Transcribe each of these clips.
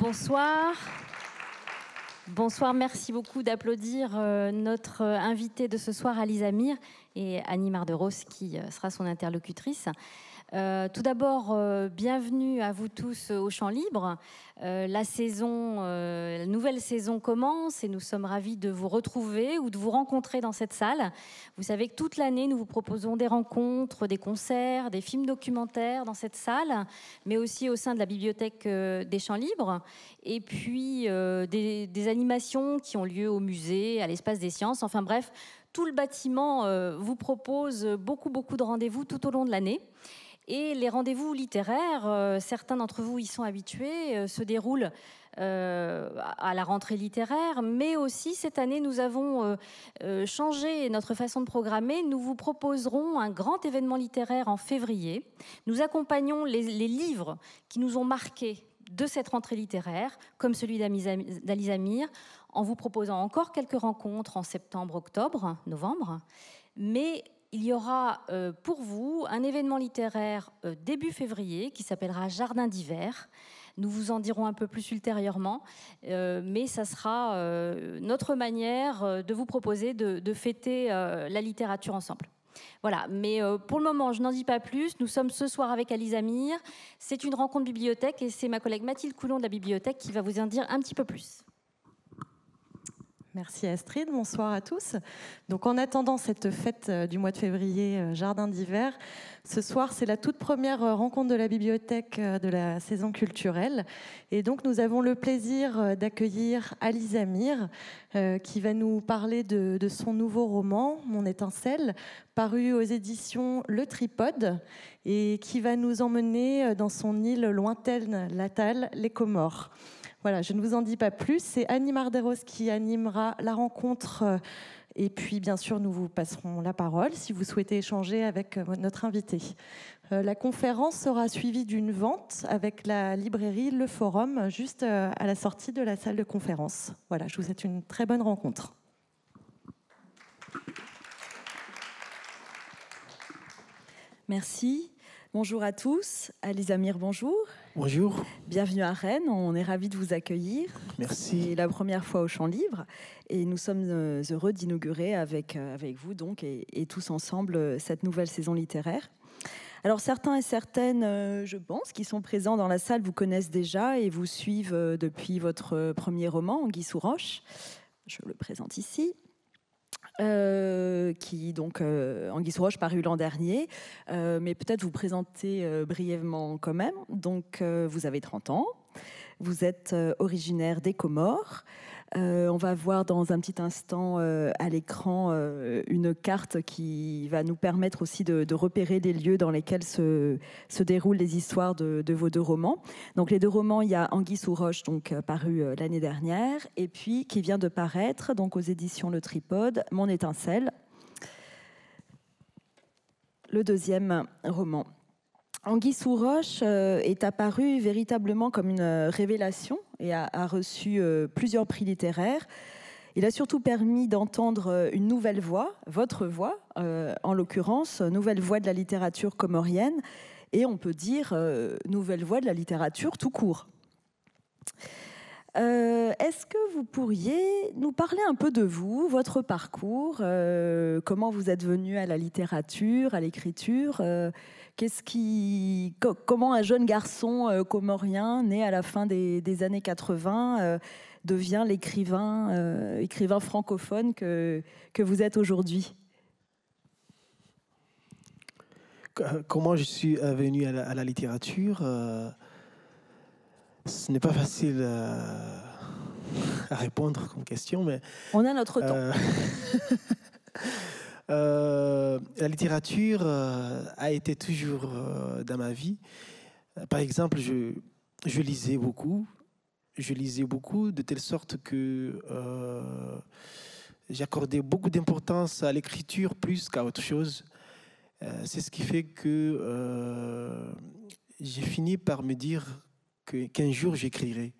Bonsoir. Bonsoir, merci beaucoup d'applaudir euh, notre invitée de ce soir, Alice Amir, et Annie Marderos, qui euh, sera son interlocutrice. Euh, tout d'abord, euh, bienvenue à vous tous au Champ Libre. Euh, la saison, la nouvelle saison commence et nous sommes ravis de vous retrouver ou de vous rencontrer dans cette salle. Vous savez que toute l'année, nous vous proposons des rencontres, des concerts, des films documentaires dans cette salle, mais aussi au sein de la bibliothèque des Champs Libres, et puis des animations qui ont lieu au musée, à l'espace des sciences. Enfin bref, tout le bâtiment vous propose beaucoup, beaucoup de rendez-vous tout au long de l'année. Et les rendez-vous littéraires, euh, certains d'entre vous y sont habitués, euh, se déroulent euh, à la rentrée littéraire, mais aussi cette année, nous avons changé notre façon de programmer. Nous vous proposerons un grand événement littéraire en février. Nous accompagnons les, livres qui nous ont marqués de cette rentrée littéraire, comme celui d'Alice Amir, en vous proposant encore quelques rencontres en septembre, octobre, novembre. Mais il y aura euh, pour vous un événement littéraire euh, début février qui s'appellera Jardin d'hiver. Nous vous en dirons un peu plus ultérieurement, euh, mais ça sera notre manière de vous proposer de, fêter la littérature ensemble. Voilà, mais pour le moment, je n'en dis pas plus. Nous sommes ce soir avec Alice Amir. C'est une rencontre bibliothèque et c'est ma collègue Mathilde Coulon de la bibliothèque qui va vous en dire un petit peu plus. Merci Astrid, bonsoir à tous. Donc en attendant cette fête euh, du mois de février, euh, Jardin d'hiver, ce soir c'est la toute première euh, rencontre de la bibliothèque de la saison culturelle. Et donc nous avons le plaisir d'accueillir Alice Amir qui va nous parler de, de, son nouveau roman, Mon étincelle, paru aux éditions Le Tripode et qui va nous emmener dans son île lointaine natale, les Comores. Voilà, je ne vous en dis pas plus. C'est Annie Marderos qui animera la rencontre. Euh, et puis, bien sûr, nous vous passerons la parole si vous souhaitez échanger avec euh, notre invité. Euh, la conférence sera suivie d'une vente avec la librairie Le Forum, juste à la sortie de la salle de conférence. Voilà, je vous souhaite une très bonne rencontre. Merci. Bonjour à tous. Alice Amir, bonjour. Bonjour. Bienvenue à Rennes. On est ravis de vous accueillir. Merci. C'est la première fois au Champ Libre et nous sommes euh, heureux d'inaugurer avec, euh, avec vous donc et, tous ensemble euh, cette nouvelle saison littéraire. Alors certains et certaines, je pense, qui sont présents dans la salle vous connaissent déjà et vous suivent depuis votre premier roman, Anguille sous roche. Je le présente ici. Euh, qui donc euh, Anguille Roche paru l'an dernier, euh, mais peut-être vous présenter brièvement quand même. Donc vous avez 30 ans, vous êtes originaire des Comores. Euh, on va voir dans un petit instant euh, à l'écran euh, une carte qui va nous permettre aussi de, repérer les lieux dans lesquels se, déroulent les histoires de, vos deux romans. Donc les deux romans, il y a Anguille sous roche, donc paru l'année dernière, et puis qui vient de paraître donc aux éditions Le Tripode, Mon étincelle, le deuxième roman. Anguille sous roche est apparu véritablement comme une révélation et a, reçu euh, plusieurs prix littéraires. Il a surtout permis d'entendre euh, une nouvelle voix, votre voix, euh, en l'occurrence, nouvelle voix de la littérature comorienne, et on peut dire nouvelle voix de la littérature tout court. Est-ce que vous pourriez nous parler un peu de vous, votre parcours, comment vous êtes venu à la littérature, à l'écriture Qu'est-ce qui, comment un jeune garçon euh, comorien né à la fin des, années 80 euh, devient l'écrivain, euh, écrivain francophone que, que vous êtes aujourd'hui? Comment je suis venu à la, littérature Ce n'est pas facile à répondre comme question, mais on a notre temps. Euh, la littérature euh, a été toujours euh, dans ma vie. Par exemple, je, je, lisais beaucoup. Je lisais beaucoup de telle sorte que j'accordais beaucoup d'importance à l'écriture plus qu'à autre chose. C'est ce qui fait que j'ai fini par me dire qu'un jour j'écrirai.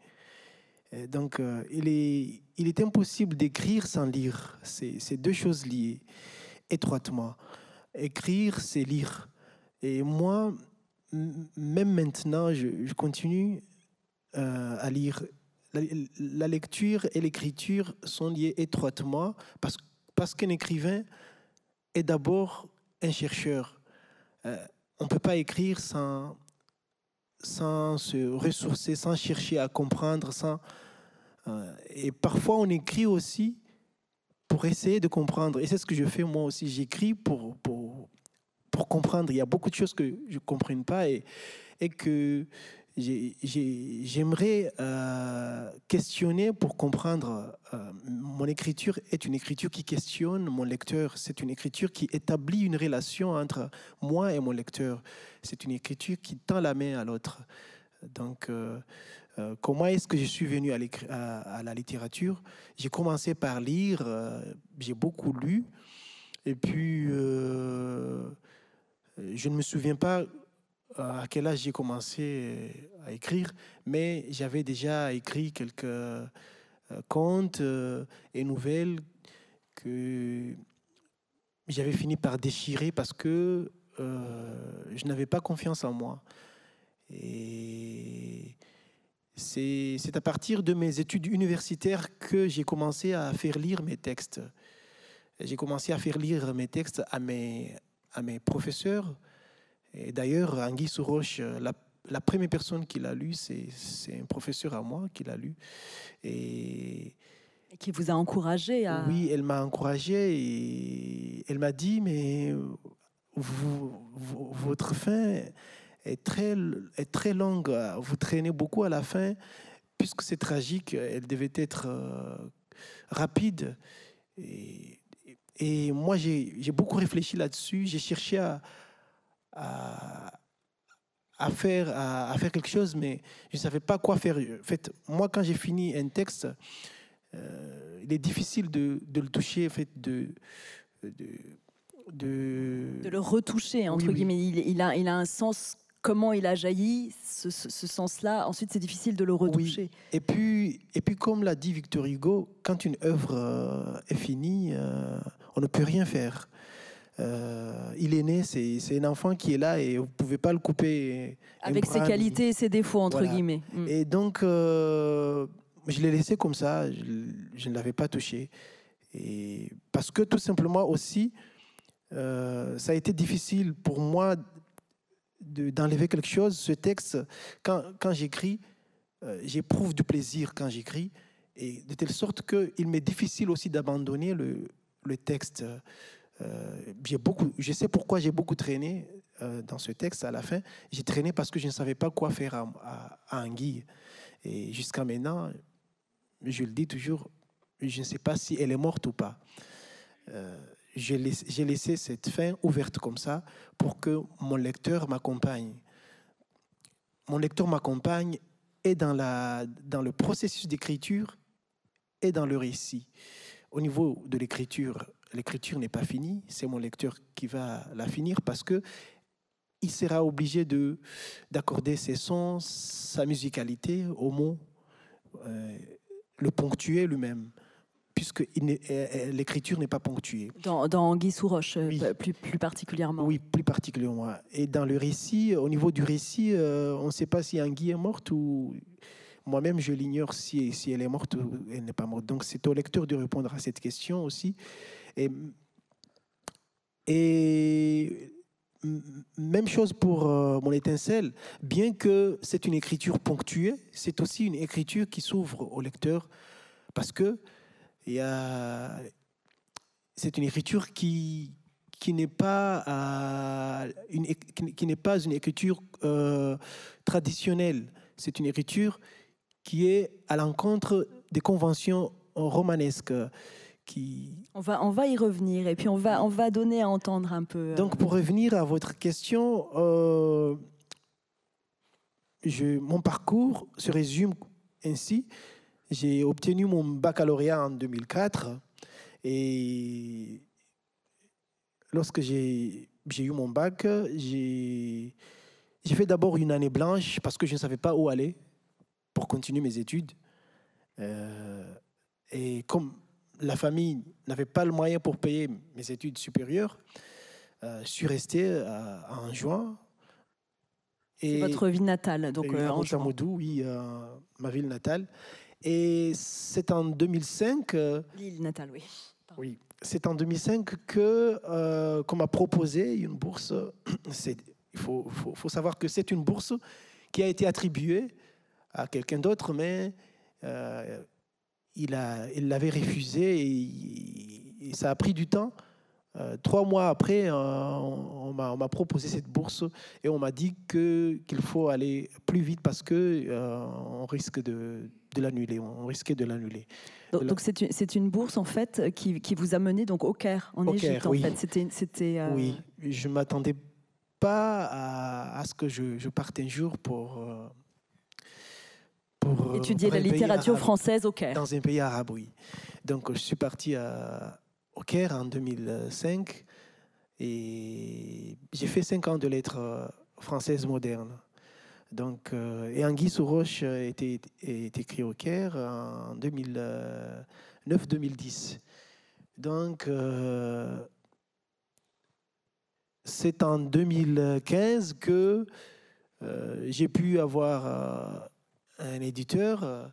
Donc, il, est, il est impossible d'écrire sans lire. C'est deux choses liées étroitement. Écrire, c'est lire. Et moi, même maintenant, je, continue euh, à lire. La, lecture et l'écriture sont liées étroitement parce, parce qu'un écrivain est d'abord un chercheur. Euh, on ne peut pas écrire sans, sans se ressourcer, sans chercher à comprendre. Sans, euh, et parfois, on écrit aussi pour essayer de comprendre. Et c'est ce que je fais moi aussi. J'écris pour, pour, pour comprendre. Il y a beaucoup de choses que je ne comprends pas et, et que j'aimerais euh, questionner pour comprendre. Euh, mon écriture est une écriture qui questionne mon lecteur. C'est une écriture qui établit une relation entre moi et mon lecteur. C'est une écriture qui tend la main à l'autre. Donc, euh, comment est-ce que je suis venu à, la littérature? J'ai commencé par lire, j'ai beaucoup lu, et puis je ne me souviens pas euh, à quel âge j'ai commencé euh, à écrire, mais j'avais déjà écrit quelques euh, contes et nouvelles que j'avais fini par déchirer parce que je n'avais pas confiance en moi. Et c'est à partir de mes études universitaires que j'ai commencé à faire lire mes textes. J'ai commencé à faire lire mes textes à mes, à mes professeurs, et d'ailleurs, Anguille Souroche, la, la, première personne qui l'a lu, c'est un professeur à moi qui l'a lu. Et, qui vous a encouragé à... Oui, elle m'a encouragé et elle m'a dit, mais vous, votre fin est très, est très longue, vous traînez beaucoup à la fin, puisque c'est tragique, elle devait être euh, rapide. Et, et moi, j'ai beaucoup réfléchi là-dessus, j'ai cherché à, à, faire, à, faire quelque chose, mais je ne savais pas quoi faire. En fait, moi, quand j'ai fini un texte, euh, il est difficile de, de, le toucher, en fait, de, de, de... le retoucher, entre guillemets. Il, il, a, il a un sens, comment il a jailli, ce, ce, sens-là. Ensuite, c'est difficile de le retoucher. Et, puis, et puis, comme l'a dit Victor Hugo, quand une œuvre euh, est finie, euh, on ne peut rien faire. Euh, il est né, c'est un enfant qui est là et vous ne pouvez pas le couper. Avec ses qualités et ses défauts, entre guillemets. Mm. Et donc, euh, je l'ai laissé comme ça, je, ne l'avais pas touché. Et parce que tout simplement aussi, euh, ça a été difficile pour moi d'enlever quelque chose. Ce texte, quand, quand j'écris, j'éprouve du plaisir quand j'écris, et de telle sorte qu'il m'est difficile aussi d'abandonner le, le texte. Euh, beaucoup, je sais pourquoi j'ai beaucoup traîné euh, dans ce texte à la fin. J'ai traîné parce que je ne savais pas quoi faire à, à, Anguille. Et jusqu'à maintenant, je le dis toujours, je ne sais pas si elle est morte ou pas. Euh, j'ai laissé, cette fin ouverte comme ça pour que mon lecteur m'accompagne. Mon lecteur m'accompagne et dans, la, dans le processus d'écriture et dans le récit. Au niveau de l'écriture, l'écriture n'est pas finie, c'est mon lecteur qui va la finir parce que il sera obligé de d'accorder ses sons, sa musicalité au mot, euh, le ponctuer lui-même, puisque euh, euh, l'écriture n'est pas ponctuée. Dans, dans Guy Souroche, plus, plus particulièrement. Oui, plus particulièrement. Et dans le récit, au niveau du récit, on ne sait pas si Anguille est morte ou moi-même, je l'ignore si, si elle est morte ou elle n'est pas morte. Donc, c'est au lecteur de répondre à cette question aussi. Et, et même chose pour euh, mon étincelle, bien que c'est une écriture ponctuée, c'est aussi une écriture qui s'ouvre au lecteur parce que c'est une écriture qui, qui n'est pas, euh, une, qui n'est pas une écriture euh, traditionnelle. C'est une écriture qui est à l'encontre des conventions romanesques. On va, on va y revenir et puis on va, on va donner à entendre un peu. Euh, Donc pour revenir à votre question, euh, je, mon parcours se résume ainsi. J'ai obtenu mon baccalauréat en 2004 et lorsque j'ai eu mon bac, j'ai fait d'abord une année blanche parce que je ne savais pas où aller pour continuer mes études. Euh, et comme la famille n'avait pas le moyen pour payer mes études supérieures, euh, je suis resté euh, en juin C'est votre ville natale, donc euh, en oui, ma ville natale. Et c'est en 2005. L'île natale, oui. Oui, c'est en 2005 que qu'on m'a proposé une bourse. Il faut, faut, faut, savoir que c'est une bourse qui a été attribuée à quelqu'un d'autre, mais il l'avait il refusé et, et, ça a pris du temps. Euh, trois mois après, euh, on, m'a proposé cette bourse et on m'a dit que qu'il faut aller plus vite parce que euh, on risque de, de l'annuler. On risquait de l'annuler. Donc c'est une, une, bourse en fait qui, qui, vous a mené donc au Caire en Égypte. En oui. fait, c'était c'était. Oui, je m'attendais pas à, à, ce que je, je, parte un jour pour Étudier la littérature française au Caire. Dans un pays arabe, oui. Donc, je suis parti à, au Caire en 2005 et j'ai fait cinq ans de lettres euh, françaises modernes. Donc, euh, et Anguille sous roche était, écrit au Caire en 2009-2010. Donc, c'est en 2015 que j'ai pu avoir un éditeur euh,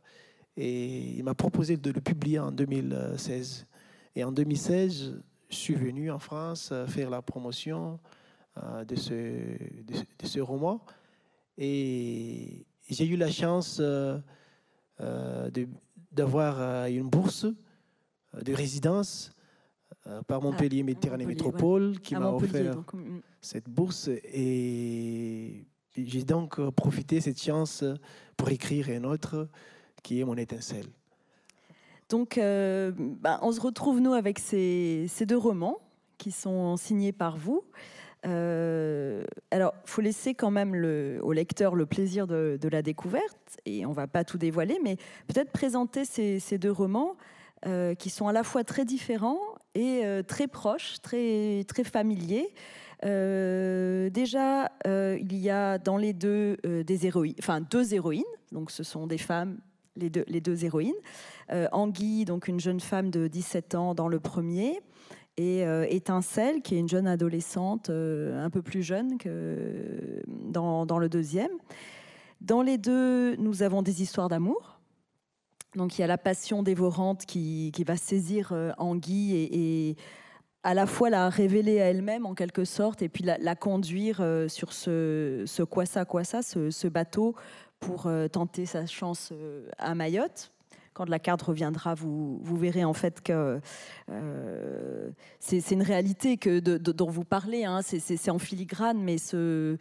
et il m'a proposé de le publier en 2016. Et en 2016, je suis venu en France euh, faire la promotion euh, de ce, de, ce roman. Et j'ai eu la chance d'avoir une bourse de résidence par ah, Montpellier Méditerranée Métropole qui m'a offert mm, mm. cette bourse. Et j'ai donc profité de cette chance pour écrire un autre qui est mon étincelle. Donc, euh, ben, on se retrouve, nous, avec ces, deux romans qui sont signés par vous. Euh, alors, faut laisser quand même au lecteur le plaisir de, la découverte, et on ne va pas tout dévoiler, mais peut-être présenter ces, deux romans euh, qui sont à la fois très différents et très proches, très, très familiers. Euh, déjà, euh, il y a dans les deux euh, des héroïnes, enfin deux héroïnes. Donc, ce sont des femmes, les deux, héroïnes. Anguille, donc une jeune femme de 17 ans dans le premier, et Étincelle, qui est une jeune adolescente, un peu plus jeune que dans, le deuxième. Dans les deux, nous avons des histoires d'amour. Donc il y a la passion dévorante qui, qui va saisir Anguille et, à la fois la révéler à elle-même en quelque sorte et puis la, conduire euh, sur ce, ce quoi ça, quoi ça, ce, bateau pour euh, tenter sa chance euh, à Mayotte. Quand la carte reviendra, vous, verrez en fait que c'est une réalité que, dont vous parlez. Hein. c'est en filigrane, mais ce,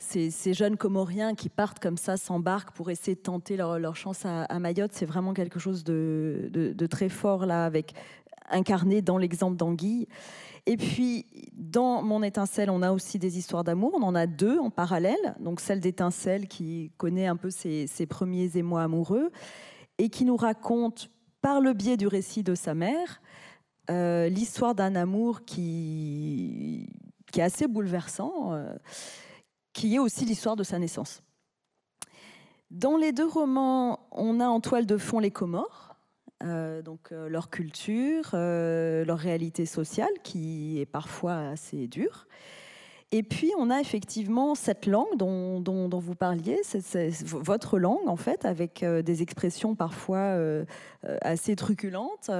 ces, jeunes Comoriens qui partent comme ça, s'embarquent pour essayer de tenter leur, chance à, à Mayotte, c'est vraiment quelque chose de, de, très fort là, avec incarné dans l'exemple d'Anguille. Et puis, dans Mon étincelle, on a aussi des histoires d'amour. On en a deux en parallèle. Donc, celle d'étincelle qui connaît un peu ses, premiers émois amoureux et qui nous raconte, par le biais du récit de sa mère, euh, l'histoire d'un amour qui, est assez bouleversant, euh, qui est aussi l'histoire de sa naissance. Dans les deux romans, on a en toile de fond les Comores euh, donc euh, leur culture, euh, leur réalité sociale qui est parfois assez dure. Et puis on a effectivement cette langue dont, vous parliez, votre langue en fait, avec des expressions parfois assez truculentes.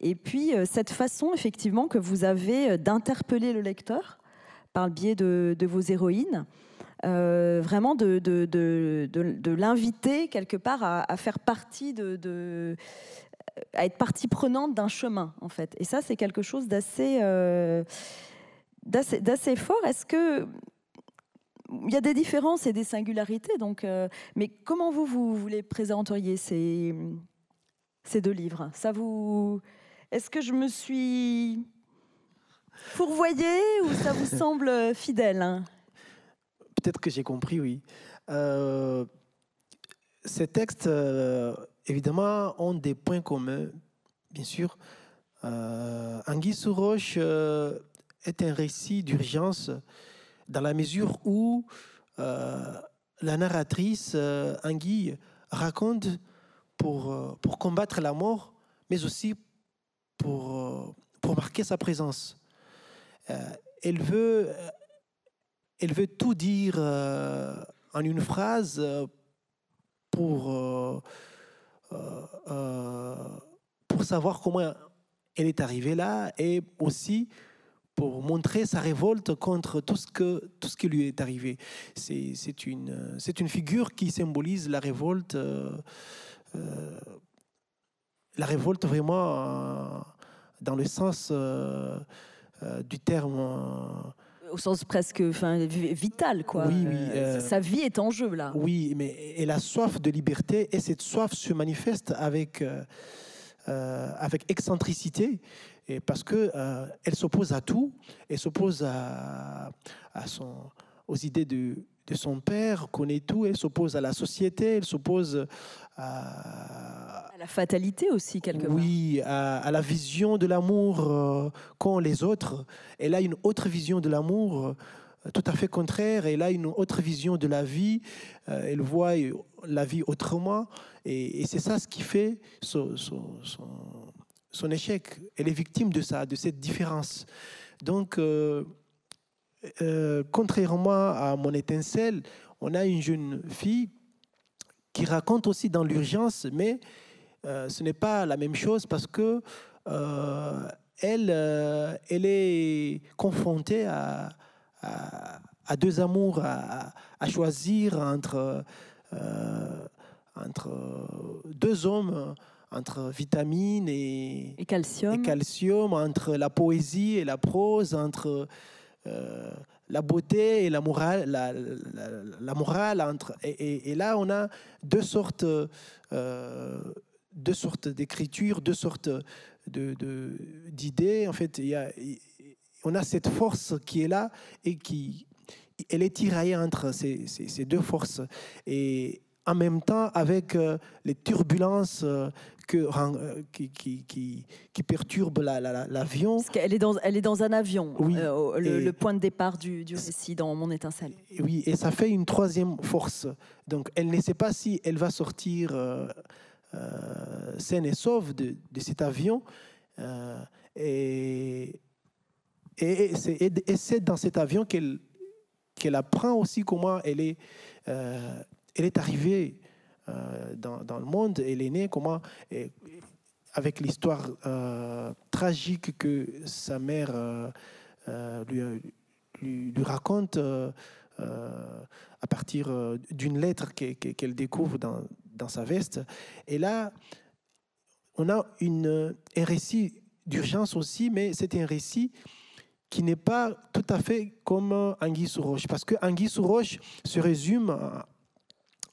et puis cette façon effectivement que vous avez d'interpeller le lecteur par le biais de, vos héroïnes. vraiment de, l'inviter quelque part à, faire partie de, à être partie prenante d'un chemin, en fait. Et ça, c'est quelque chose d'assez euh, d'assez fort. Est-ce que il y a des différences et des singularités, donc, euh, mais comment vous, vous, les présenteriez ces, ces deux livres? Ça vous, est-ce que je me suis fourvoyée ou ça vous semble fidèle hein? Peut-être que j'ai compris, oui. Euh, ces textes évidemment, ont des points communs, bien sûr. Euh, Anguille sous euh, est un récit d'urgence dans la mesure où euh, la narratrice euh, Anguille raconte pour, pour combattre la mort, mais aussi pour, pour marquer sa présence. elle veut elle veut tout dire en une phrase pour, pour savoir comment elle est arrivée là et aussi pour montrer sa révolte contre tout ce, que, tout ce qui lui est arrivé. C'est une, une figure qui symbolise la révolte, euh, euh, la révolte vraiment euh, dans le sens du terme. Au sens presque enfin, vital, quoi. Oui, oui. sa vie est en jeu, là. Oui, mais elle a soif de liberté et cette soif se manifeste avec, avec excentricité et parce que euh, elle s'oppose à tout, elle s'oppose à, à, son, aux idées de, de, son père, connaît tout, elle s'oppose à la société, elle s'oppose à, la fatalité aussi quelque part. Oui, à, la vision de l'amour euh, qu'ont les autres. Elle a une autre vision de l'amour. Euh, tout à fait contraire, elle a une autre vision de la vie, elle voit la vie autrement, et, c'est ça ce qui fait son, son son échec. Elle est victime de ça, de cette différence. Donc, euh, euh, contrairement à mon étincelle, on a une jeune fille qui raconte aussi dans l'urgence, mais euh, ce n'est pas la même chose parce que elle, elle est confrontée à, à, deux amours, à, à choisir entre, entre deux hommes entre vitamines et, calcium. calcium, entre la poésie et la prose, entre euh, la beauté et la morale, la, morale entre, et, là on a deux sortes, euh, deux sortes d'écriture, deux sortes de, d'idées. En fait, il y a, on a cette force qui est là et qui elle est tiraillée entre ces, ces, ces deux forces. Et, en même temps avec euh, les turbulences euh, que, euh, qui, qui, qui, qui, perturbent l'avion. La, elle, est dans, elle est dans un avion, oui, le, point de départ du, du, récit dans Mon étincelle. Oui, et ça fait une troisième force. Donc elle ne sait pas si elle va sortir saine et sauve de, de cet avion. et et c'est dans cet avion qu'elle qu'elle apprend aussi comment elle est elle est arrivée euh, dans, le monde, elle est née comment, avec l'histoire euh, tragique que sa mère euh, lui, lui, raconte à partir d'une lettre qu'elle découvre dans, dans, sa veste. Et là, on a une, un récit d'urgence aussi, mais c'est un récit qui n'est pas tout à fait comme Anguille sous roche, parce que Anguille sous se résume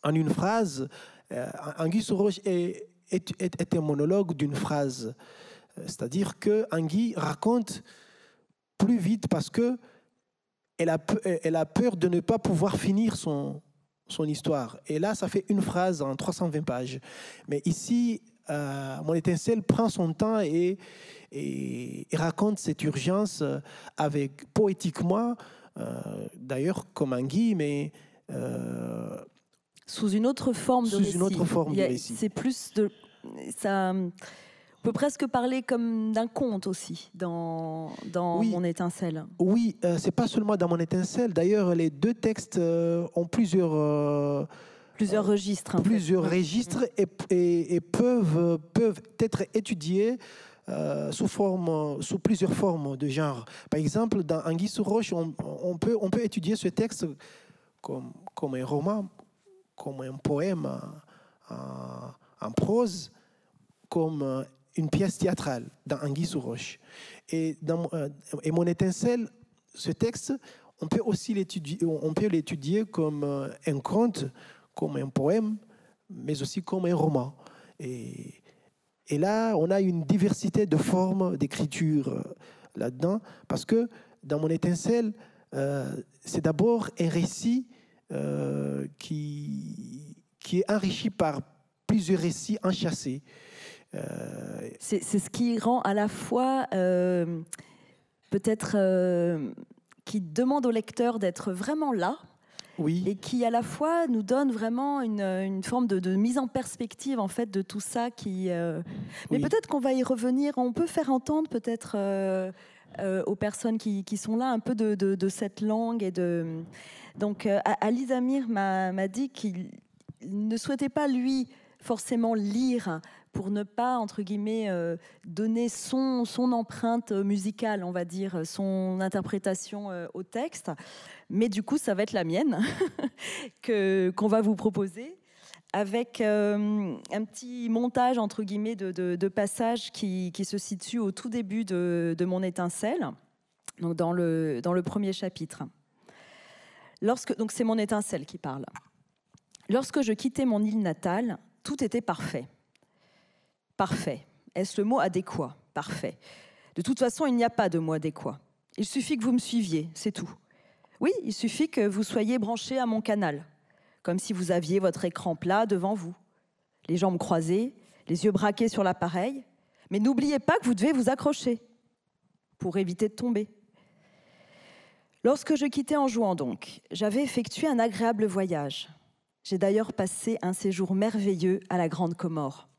en une phrase. Euh, Anguille Roche est, est, un monologue d'une phrase. Euh, c'est-à-dire que Anguille raconte plus vite parce que elle a, elle a peur de ne pas pouvoir finir son, son histoire. Et là, ça fait une phrase en 320 pages. Mais ici, euh, mon étincelle prend son temps et, et, raconte cette urgence avec poétiquement, d'ailleurs comme Anguille, mais sous une autre forme de sous une autre forme de récit. C'est plus de ça. On peut presque parler comme d'un conte aussi dans, dans Mon étincelle. Oui, euh, c'est pas seulement dans Mon étincelle. D'ailleurs, les deux textes euh, ont plusieurs. Euh, plusieurs registres. Plusieurs registres et, et, peuvent, peuvent être étudiés sous, forme, sous plusieurs formes de genre. Par exemple, dans Anguille sous roche, on, on, peut, on peut étudier ce texte comme, comme un roman, comme un poème en, prose, comme une pièce théâtrale dans Anguille sous roche. Et, dans, euh, mon étincelle, ce texte, on peut aussi l'étudier, comme euh, un conte, comme un poème, mais aussi comme un roman. Et, là, on a une diversité de formes d'écriture euh, là-dedans, parce que dans mon étincelle, c'est d'abord un récit qui, qui est enrichi par plusieurs récits enchâssés. Euh, c'est ce qui rend à la fois euh, peut-être qui demande au lecteur d'être vraiment là. Oui. Et qui à la fois nous donne vraiment une, une forme de, de, mise en perspective en fait de tout ça qui. Mais peut-être qu'on va y revenir. On peut faire entendre peut-être aux personnes qui, sont là un peu de, cette langue. Et de... Donc, Alice Amir m'a dit qu'il ne souhaitait pas, lui, forcément lire pour ne pas, entre guillemets, euh, donner son, empreinte musicale, on va dire, son interprétation euh, au texte. Mais du coup, ça va être la mienne qu'on va vous proposer avec euh, un petit montage, entre guillemets, de, passages qui, se situent au tout début de, de mon étincelle, donc dans le, dans le premier chapitre. Lorsque, donc c'est mon étincelle qui parle. Lorsque je quittais mon île natale, tout était parfait. Parfait. Est-ce le mot adéquat? Parfait. De toute façon, il n'y a pas de mot adéquat. Il suffit que vous me suiviez, c'est tout. Oui, il suffit que vous soyez branché à mon canal, comme si vous aviez votre écran plat devant vous, les jambes croisées, les yeux braqués sur l'appareil. Mais n'oubliez pas que vous devez vous accrocher pour éviter de tomber. Lorsque je quittais en jouant donc, j'avais effectué un agréable voyage. J'ai d'ailleurs passé un séjour merveilleux à la Grande Comore.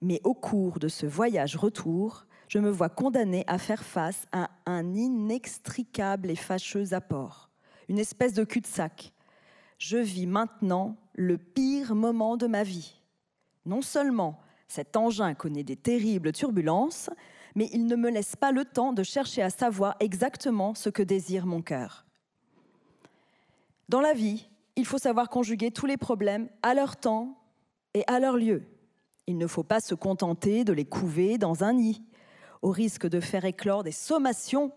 Mais au cours de ce voyage retour, je me vois condamné à faire face à un inextricable et fâcheux apport, une espèce de cul-de-sac. Je vis maintenant le pire moment de ma vie. Non seulement cet engin connaît des terribles turbulences, mais il ne me laisse pas le temps de chercher à savoir exactement ce que désire mon cœur. Dans la vie, il faut savoir conjuguer tous les problèmes à leur temps et à leur lieu. Il ne faut pas se contenter de les couver dans un nid, au risque de faire éclore des sommations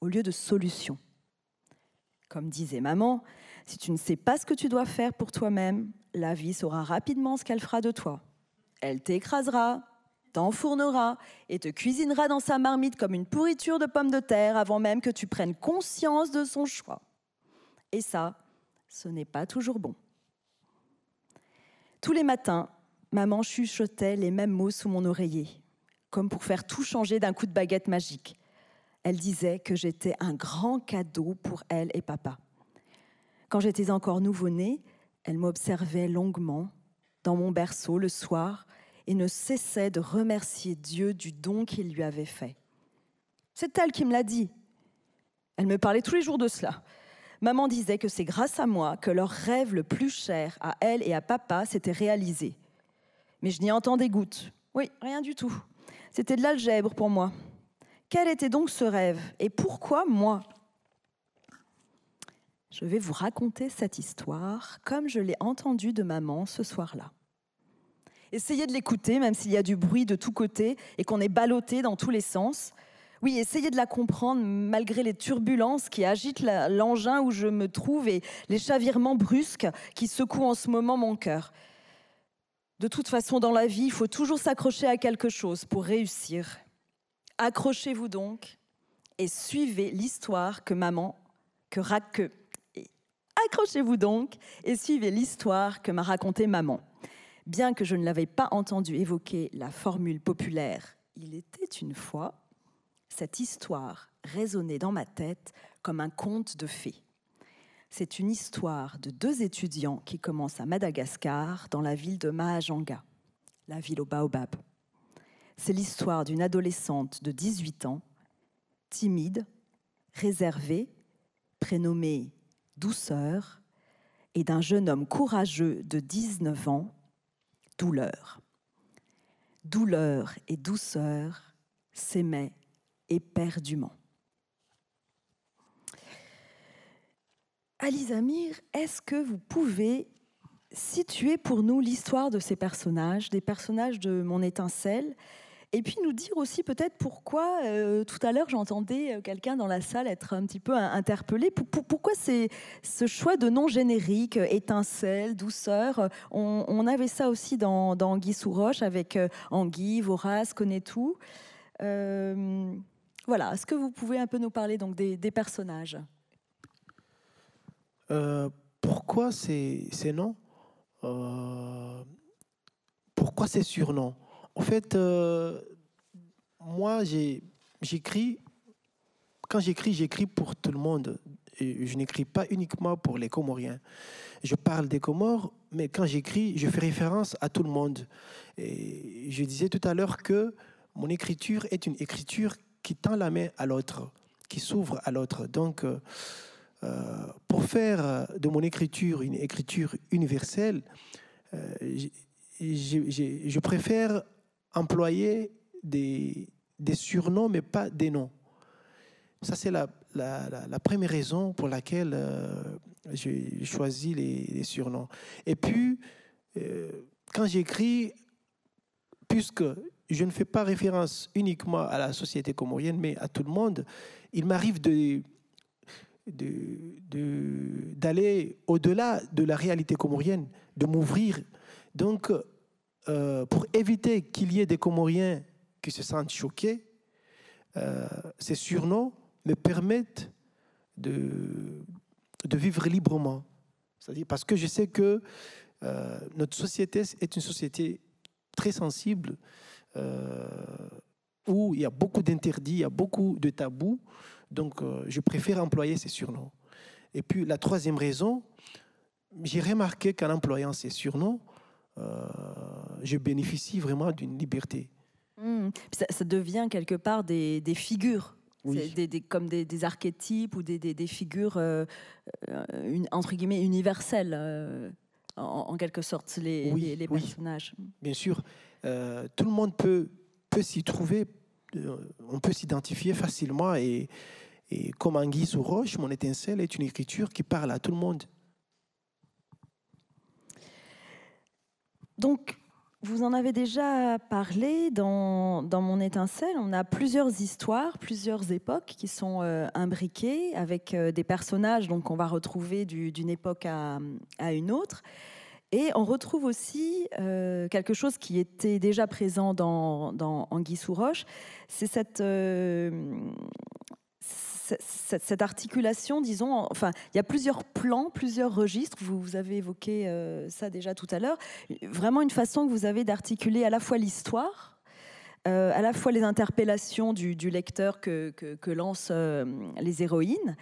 au lieu de solutions. Comme disait maman, si tu ne sais pas ce que tu dois faire pour toi-même, la vie saura rapidement ce qu'elle fera de toi. Elle t'écrasera, t'enfournera et te cuisinera dans sa marmite comme une pourriture de pommes de terre avant même que tu prennes conscience de son choix. Et ça, ce n'est pas toujours bon. Tous les matins, maman chuchotait les mêmes mots sous mon oreiller, comme pour faire tout changer d'un coup de baguette magique. Elle disait que j'étais un grand cadeau pour elle et papa. Quand j'étais encore nouveau-né, elle m'observait longuement dans mon berceau le soir et ne cessait de remercier Dieu du don qu'il lui avait fait. C'est elle qui me l'a dit. Elle me parlait tous les jours de cela. Maman disait que c'est grâce à moi que leur rêve le plus cher à elle et à papa s'était réalisé. Mais je n'y entendais goutte. Oui, rien du tout. C'était de l'algèbre pour moi. Quel était donc ce rêve? Et pourquoi moi? Je vais vous raconter cette histoire comme je l'ai entendue de maman ce soir-là. Essayez de l'écouter, même s'il y a du bruit de tous côtés et qu'on est ballotté dans tous les sens. Oui, essayez de la comprendre malgré les turbulences qui agitent l'engin où je me trouve et les chavirements brusques qui secouent en ce moment mon cœur. De toute façon, dans la vie, il faut toujours s'accrocher à quelque chose pour réussir. Accrochez-vous donc et suivez l'histoire que maman, que, que accrochez-vous donc et suivez l'histoire que m'a racontée maman. Bien que je ne l'avais pas entendu évoquer la formule populaire Il était une fois, cette histoire résonnait dans ma tête comme un conte de fées. C'est une histoire de deux étudiants qui commencent à Madagascar, dans la ville de Mahajanga, la ville au baobab. C'est l'histoire d'une adolescente de 18 ans, timide, réservée, prénommée Douceur, et d'un jeune homme courageux de 19 ans, Douleur. Douleur et douceur s'aimaient éperdument. Alice Amir, est-ce que vous pouvez situer pour nous l'histoire de ces personnages, des personnages de Mon étincelle, et puis nous dire aussi peut-être pourquoi, euh, tout à l'heure j'entendais euh, quelqu'un dans la salle être un petit peu interpellé, pourquoi c'est ce choix de nom générique, étincelle, douceur, on, avait ça aussi dans, dans Guy Roche avec euh, Anguille, Vorace, connaît tout. Voilà, est-ce que vous pouvez un peu nous parler donc des, personnages? Euh, Pourquoi ces, ces noms euh, Pourquoi ces surnoms En fait, euh, moi, j'écris, quand j'écris, j'écris pour tout le monde. Je n'écris pas uniquement pour les Comoriens. Je parle des Comores, mais quand j'écris, je fais référence à tout le monde. Et je disais tout à l'heure que mon écriture est une écriture qui tend la main à l'autre, qui s'ouvre à l'autre. Donc, euh, euh, pour faire de mon écriture une écriture universelle, je préfère employer des, surnoms, mais pas des noms. Ça, c'est la, première raison pour laquelle j'ai choisi les, surnoms. Et puis, quand j'écris, puisque je ne fais pas référence uniquement à la société comorienne, mais à tout le monde, il m'arrive de, d'aller au-delà de la réalité comorienne, de m'ouvrir. Donc, euh, pour éviter qu'il y ait des Comoriens qui se sentent choqués, euh, ces surnoms me permettent de, de vivre librement. C'est-à-dire parce que je sais que euh, notre société est une société très sensible, où il y a beaucoup d'interdits, il y a beaucoup de tabous. Donc, euh, je préfère employer ces surnoms. Et puis, la troisième raison, j'ai remarqué qu'en employant ces surnoms, je bénéficie vraiment d'une liberté. Mmh. Ça, devient quelque part des, des figures Des, comme des, archétypes ou des, figures, une, entre guillemets, universelles en, quelque sorte, les, les, personnages. Bien sûr, euh, tout le monde peut, peut s'y trouver, euh, on peut s'identifier facilement et, et comme Anguille ou Roche, mon étincelle est une écriture qui parle à tout le monde. Donc, vous en avez déjà parlé dans, dans, Mon étincelle. On a plusieurs histoires, plusieurs époques qui sont euh, imbriquées avec euh, des personnages qu'on va retrouver d'une époque à, à, une autre. Et on retrouve aussi euh, quelque chose qui était déjà présent dans, dans Anguille sous c'est cette, cette, articulation, disons, enfin, il y a plusieurs plans, plusieurs registres. Vous, avez évoqué euh, ça déjà tout à l'heure. Vraiment une façon que vous avez d'articuler à la fois l'histoire, euh, à la fois les interpellations du, lecteur que, lancent euh, les héroïnes.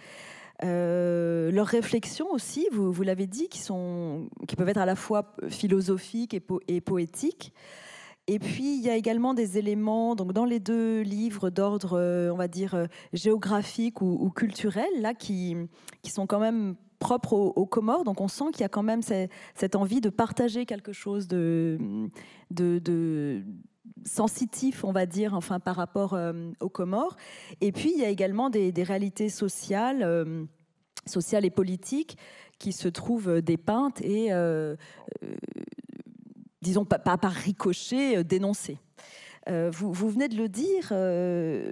Leurs réflexions aussi, vous, vous l'avez dit, qui, sont, qui peuvent être à la fois philosophiques et, poétiques. Et puis, il y a également des éléments, donc dans les deux livres d'ordre, euh, on va dire, euh, géographique ou, culturel, là, qui, qui sont quand même propres aux, Comores. Donc, on sent qu'il y a quand même cette, envie de partager quelque chose de, sensitif, on va dire, enfin, par rapport euh, aux Comores. Et puis, il y a également des, réalités sociales, sociales et politiques qui se trouvent dépeintes et disons, pas, par ricochet, euh, dénoncé. Euh, vous, vous, venez de le dire, euh,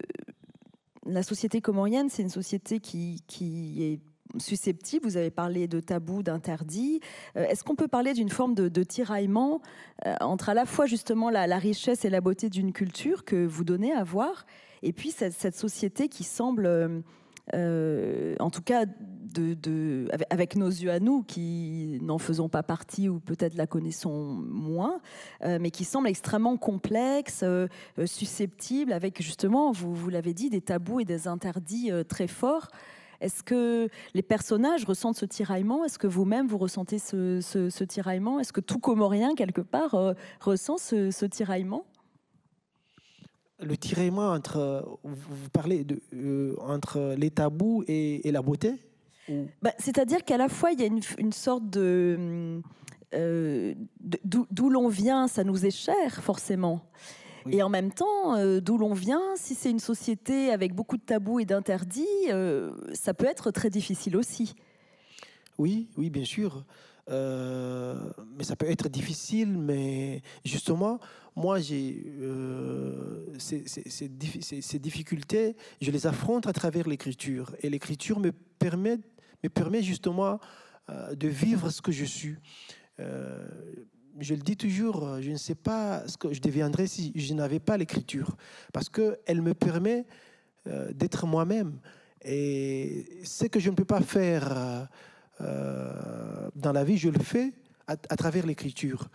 la société comorienne, c'est une société qui, qui, est susceptible, vous avez parlé de tabou, d'interdit. Est-ce qu'on peut parler d'une forme de, tiraillement entre à la fois justement la, richesse et la beauté d'une culture que vous donnez à voir, et puis cette, société qui semble euh, en tout cas avec, nos yeux à nous, qui n'en faisons pas partie ou peut-être la connaissons moins, euh, mais qui semble extrêmement complexe, euh, susceptible, avec justement, vous l'avez dit, des tabous et des interdits très forts. Est-ce que les personnages ressentent ce tiraillement? Est-ce que vous-même, vous ressentez ce, tiraillement? Est-ce que tout Comorien, quelque part, ressent ce tiraillement? Le tiraillement entre, vous parlez de, euh, entre les tabous et, la beauté bah, C'est-à-dire qu'à la fois, il y a une, sorte de... Euh, d'où l'on vient, ça nous est cher, forcément. Et en même temps, euh, d'où l'on vient, si c'est une société avec beaucoup de tabous et d'interdits, ça peut être très difficile aussi. Oui, oui, bien sûr. mais ça peut être difficile, mais justement, moi, j'ai euh, ces, difficultés, je les affronte à travers l'écriture. Et l'écriture me permet, me permet justement euh, de vivre ce que je suis. Euh, je le dis toujours, je ne sais pas ce que je deviendrais si je n'avais pas l'écriture, parce qu'elle me permet d'être moi-même. Et ce que je ne peux pas faire dans la vie, je le fais à travers l'écriture.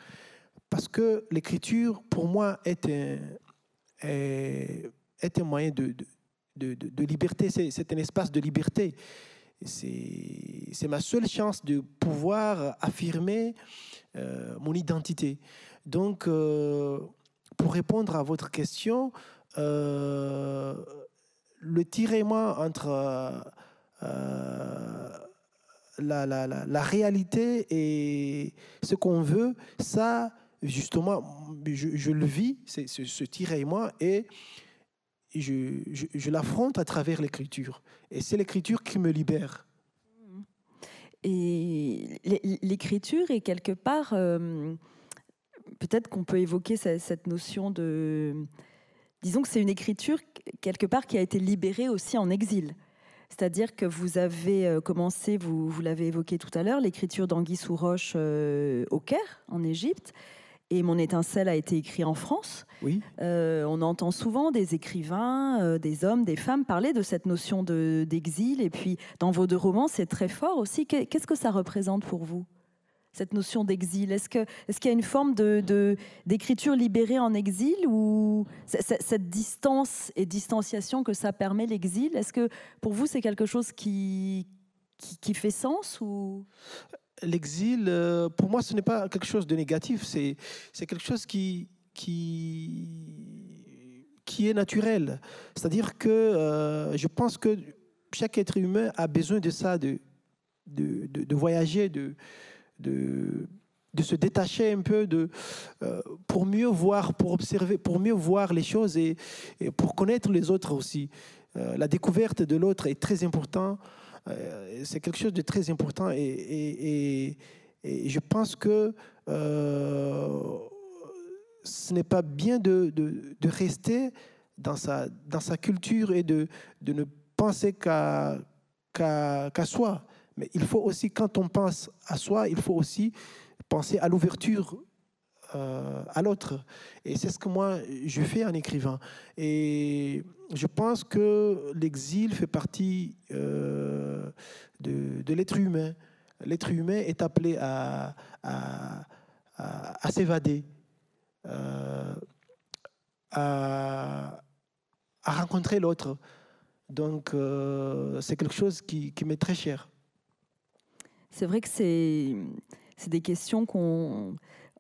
Parce que l'écriture, pour moi, est un, est, un moyen de, de, de, liberté, c'est un espace de liberté. C'est ma seule chance de pouvoir affirmer euh, mon identité. Donc, euh, pour répondre à votre question, euh, le tiraillement entre la, la, la, réalité et ce qu'on veut, ça, justement, je, le vis, c'est ce, ce tiraillement, et je, l'affronte à travers l'écriture. Et c'est l'écriture qui me libère. Et l'écriture est quelque part, euh, peut-être qu'on peut évoquer cette notion de... Disons que c'est une écriture quelque part qui a été libérée aussi en exil. C'est-à-dire que vous avez euh, commencé, vous, vous l'avez évoqué tout à l'heure, l'écriture d'Anguille sous roche euh, au Caire, en Égypte. Et Mon étincelle a été écrit en France. Oui. Euh, on entend souvent des écrivains, des hommes, des femmes parler de cette notion d'exil. et puis, dans vos deux romans, c'est très fort aussi. Qu'est-ce que ça représente pour vous cette notion d'exil? Est-ce qu'il est y a une forme d'écriture de, libérée en exil ou cette distance et distanciation que ça permet l'exil? Est-ce que pour vous c'est quelque chose qui, qui, fait sens ou? L'exil, euh, pour moi, ce n'est pas quelque chose de négatif, c'est quelque chose qui, est naturel. C'est-à-dire que euh, je pense que chaque être humain a besoin de ça, de, voyager, de, se détacher un peu euh, pour mieux voir, pour observer, pour mieux voir les choses et, pour connaître les autres aussi. La découverte de l'autre est très important. Euh, c'est quelque chose de très important et, je pense que ce n'est pas bien de, rester dans sa, dans sa culture et de, de ne penser qu'à qu'à soi. Mais il faut aussi, quand on pense à soi, il faut aussi penser à l'ouverture euh, à l'autre. Et c'est ce que moi, je fais en écrivant. Et je pense que l'exil fait partie euh, de, l'être humain. L'être humain est appelé à, à, s'évader, euh, à, rencontrer l'autre. Donc, c'est quelque chose qui, qui m'est très cher c'est vrai que c'est des questions qu'on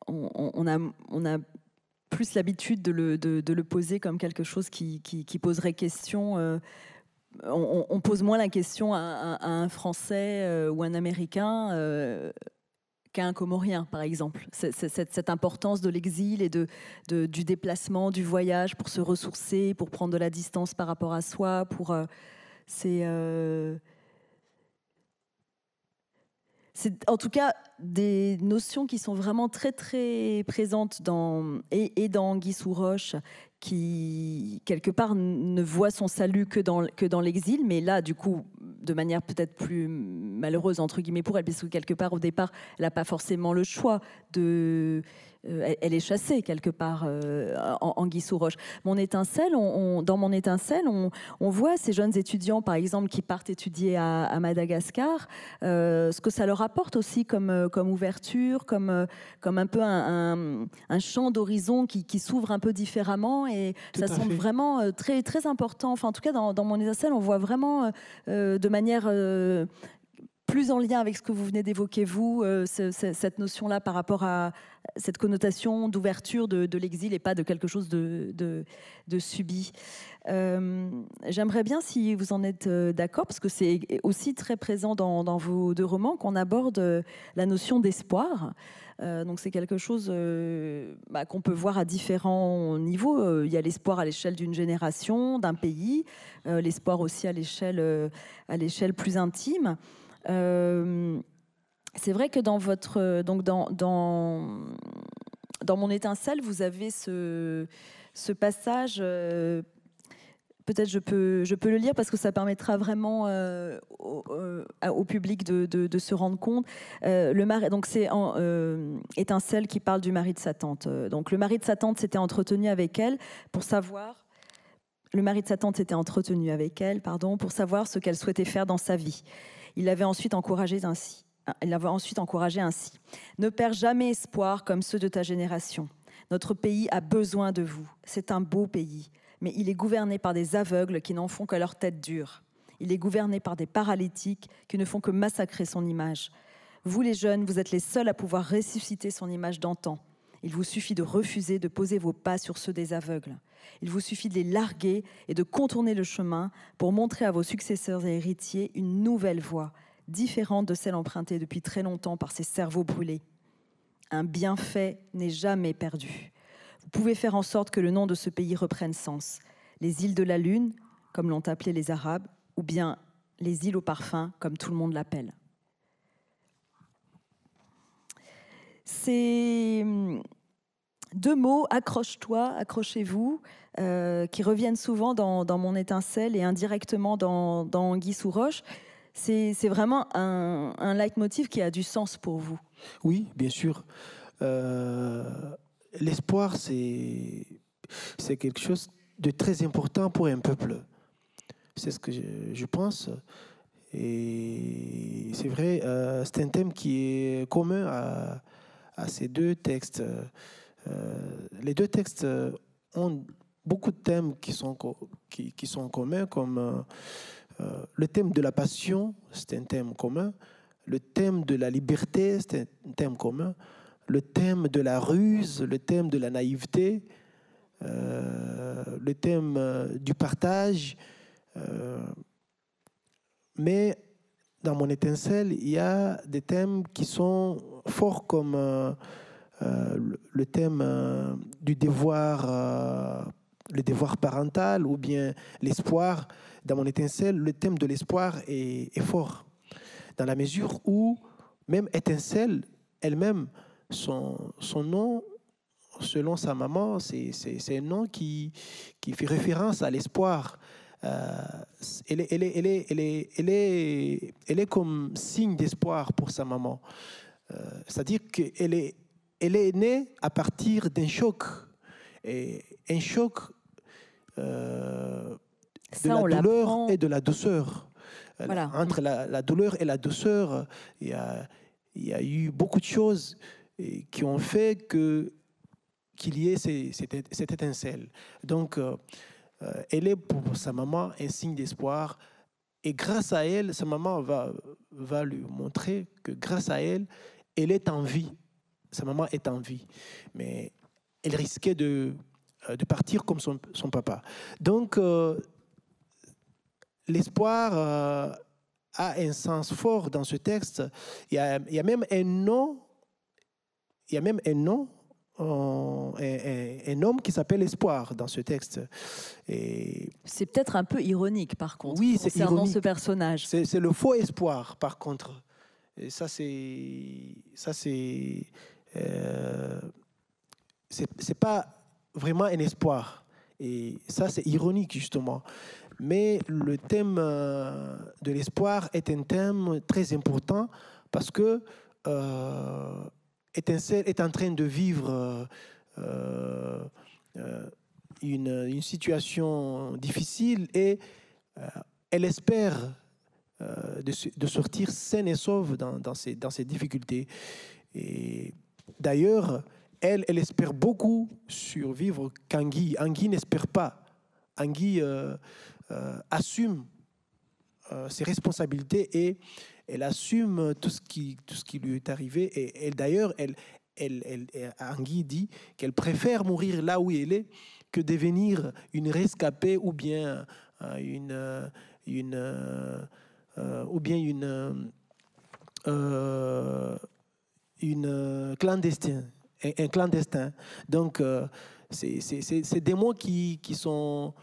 on, a, on a plus l'habitude de le, de, le, poser comme quelque chose qui, qui, poserait question. Euh, on, pose moins la question à, un Français euh, ou un Américain euh, qu'à un Comorien, par exemple. cette, importance de l'exil et de, du déplacement, du voyage pour se ressourcer, pour prendre de la distance par rapport à soi, pour c'est c'est en tout cas des notions qui sont vraiment très très présentes dans et, dans Guy Roche qui quelque part ne voit son salut que dans que dans l'exil mais là du coup de manière peut-être plus malheureuse entre guillemets pour elle puisque quelque part au départ elle n'a pas forcément le choix de euh, elle est chassée quelque part euh, en, en Roche. Mon étincelle, dans mon étincelle, on, voit ces jeunes étudiants, par exemple, qui partent étudier à, Madagascar, euh, ce que ça leur apporte aussi comme, comme ouverture, comme, comme un peu un, champ d'horizon qui, s'ouvre un peu différemment. Et ça semble vraiment très, très important. Enfin, en tout cas, dans, dans mon étincelle, on voit vraiment de manière plus en lien avec ce que vous venez d'évoquer, vous, euh, cette notion-là par rapport à cette connotation d'ouverture de, l'exil et pas de quelque chose de, subi. Euh, j'aimerais bien, si vous en êtes euh, d'accord, parce que c'est aussi très présent dans, vos deux romans, qu'on aborde la notion d'espoir. donc c'est quelque chose bah, qu'on peut voir à différents niveaux. Il y a l'espoir à l'échelle d'une génération, d'un pays, l'espoir aussi à l'échelle plus intime. Euh, c'est vrai que dans votre donc dans, dans, dans mon étincelle, vous avez ce, passage. Euh, peut-être je peux, je peux le lire parce que ça permettra vraiment euh, au, public de, de, se rendre compte. le mari, donc c'est étincelle qui parle du mari de sa tante. Donc le mari de sa tante s'était entretenu avec elle pour savoir. Le mari de sa tante s'était entretenu avec elle, pardon, pour savoir ce qu'elle souhaitait faire dans sa vie. Il l'avait ensuite encouragé ainsi. Il l'avait ensuite encouragé ainsi. Ne perds jamais espoir comme ceux de ta génération. Notre pays a besoin de vous. C'est un beau pays, mais il est gouverné par des aveugles qui n'en font que leur tête dure. Il est gouverné par des paralytiques qui ne font que massacrer son image. Vous les jeunes, vous êtes les seuls à pouvoir ressusciter son image d'antan. Il vous suffit de refuser de poser vos pas sur ceux des aveugles. Il vous suffit de les larguer et de contourner le chemin pour montrer à vos successeurs et héritiers une nouvelle voie, différente de celle empruntée depuis très longtemps par ces cerveaux brûlés. Un bienfait n'est jamais perdu. Vous pouvez faire en sorte que le nom de ce pays reprenne sens. Les îles de la Lune, comme l'ont appelé les Arabes, ou bien les îles au parfum, comme tout le monde l'appelle. C'est hum, deux mots, accroche-toi, accrochez-vous, euh, qui reviennent souvent dans, mon étincelle et indirectement dans, Guy sous roche. C'est vraiment un, un leitmotiv qui a du sens pour vous. Oui, bien sûr. Euh, l'espoir, c'est quelque chose de très important pour un peuple. C'est ce que je, pense. Et c'est vrai, euh, c'est un thème qui est commun à, à ces deux textes. Euh, les deux textes ont beaucoup de thèmes qui sont, qui, sont communs, comme euh, le thème de la passion, c'est un thème commun. Le thème de la liberté, c'est un thème commun. Le thème de la ruse, le thème de la naïveté, euh, le thème euh, du partage. mais dans mon étincelle, il y a des thèmes qui sont forts comme le thème du devoir, le devoir parental ou bien l'espoir dans mon étincelle, le thème de l'espoir est, fort, dans la mesure où même étincelle elle-même, son, son nom, selon sa maman, c'est un nom qui, qui fait référence à l'espoir. Euh, elle, est, elle, est, elle, est, elle, est, elle est comme signe d'espoir pour sa maman. Euh, c'est-à-dire qu'elle est, elle est née à partir d'un choc. Et un choc euh, de la douleur et de la douceur. Entre la, douleur et la douceur, il y a, il y a eu beaucoup de choses qui ont fait que qu'il y ait cette, étincelle. Donc, euh, euh, elle est pour sa maman un signe d'espoir. Et grâce à elle, sa maman va, va lui montrer que grâce à elle, elle est en vie. Sa maman est en vie. Mais elle risquait de, euh, de partir comme son, son papa. Donc, l'espoir euh, a un sens fort dans ce texte. Il y a, il y a même un nom, il y a même un nom, euh, un, homme qui s'appelle Espoir dans ce texte. Et c'est peut-être un peu ironique, par contre, oui, c'est concernant ce personnage. C'est le faux espoir, par contre. Ça, c'est ça, c'est euh, c'est pas vraiment un espoir. Et ça, c'est ironique, justement. Mais le thème euh, de l'espoir est un thème très important parce que euh, est en train de vivre une, situation difficile et elle espère de, sortir saine et sauve dans, ces, dans ces difficultés. Et d'ailleurs, elle, elle espère beaucoup survivre qu'Angui. Angui n'espère pas. Angui euh, assume euh, ses responsabilités et elle assume tout ce qui, tout ce qui lui est arrivé. Et, elle d'ailleurs, elle, elle, elle, dit qu'elle préfère mourir là où elle est que devenir une rescapée ou bien euh, une ou bien une une clandestin, un, clandestin. Donc c'est des mots qui, qui sont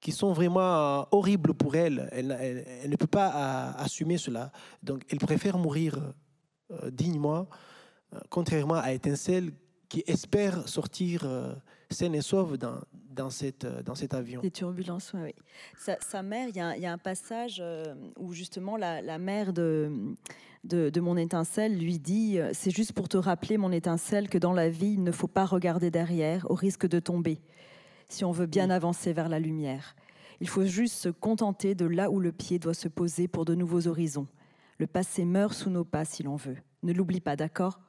qui sont vraiment euh, horribles pour elle. Elle, ne peut pas euh, assumer cela. Donc, elle préfère mourir euh, dignement, contrairement à Étincelle qui espère sortir saine et sauve dans, dans, cette, dans cet avion. Des turbulences, oui. Sa, mère, il y, y, a un passage où justement la, la mère de, de, de, mon étincelle lui dit C'est juste pour te rappeler, mon étincelle, que dans la vie, il ne faut pas regarder derrière au risque de tomber si on veut bien avancer vers la lumière. Il faut juste se contenter de là où le pied doit se poser pour de nouveaux horizons. Le passé meurt sous nos pas si l'on veut. Ne l'oublie pas, d'accord?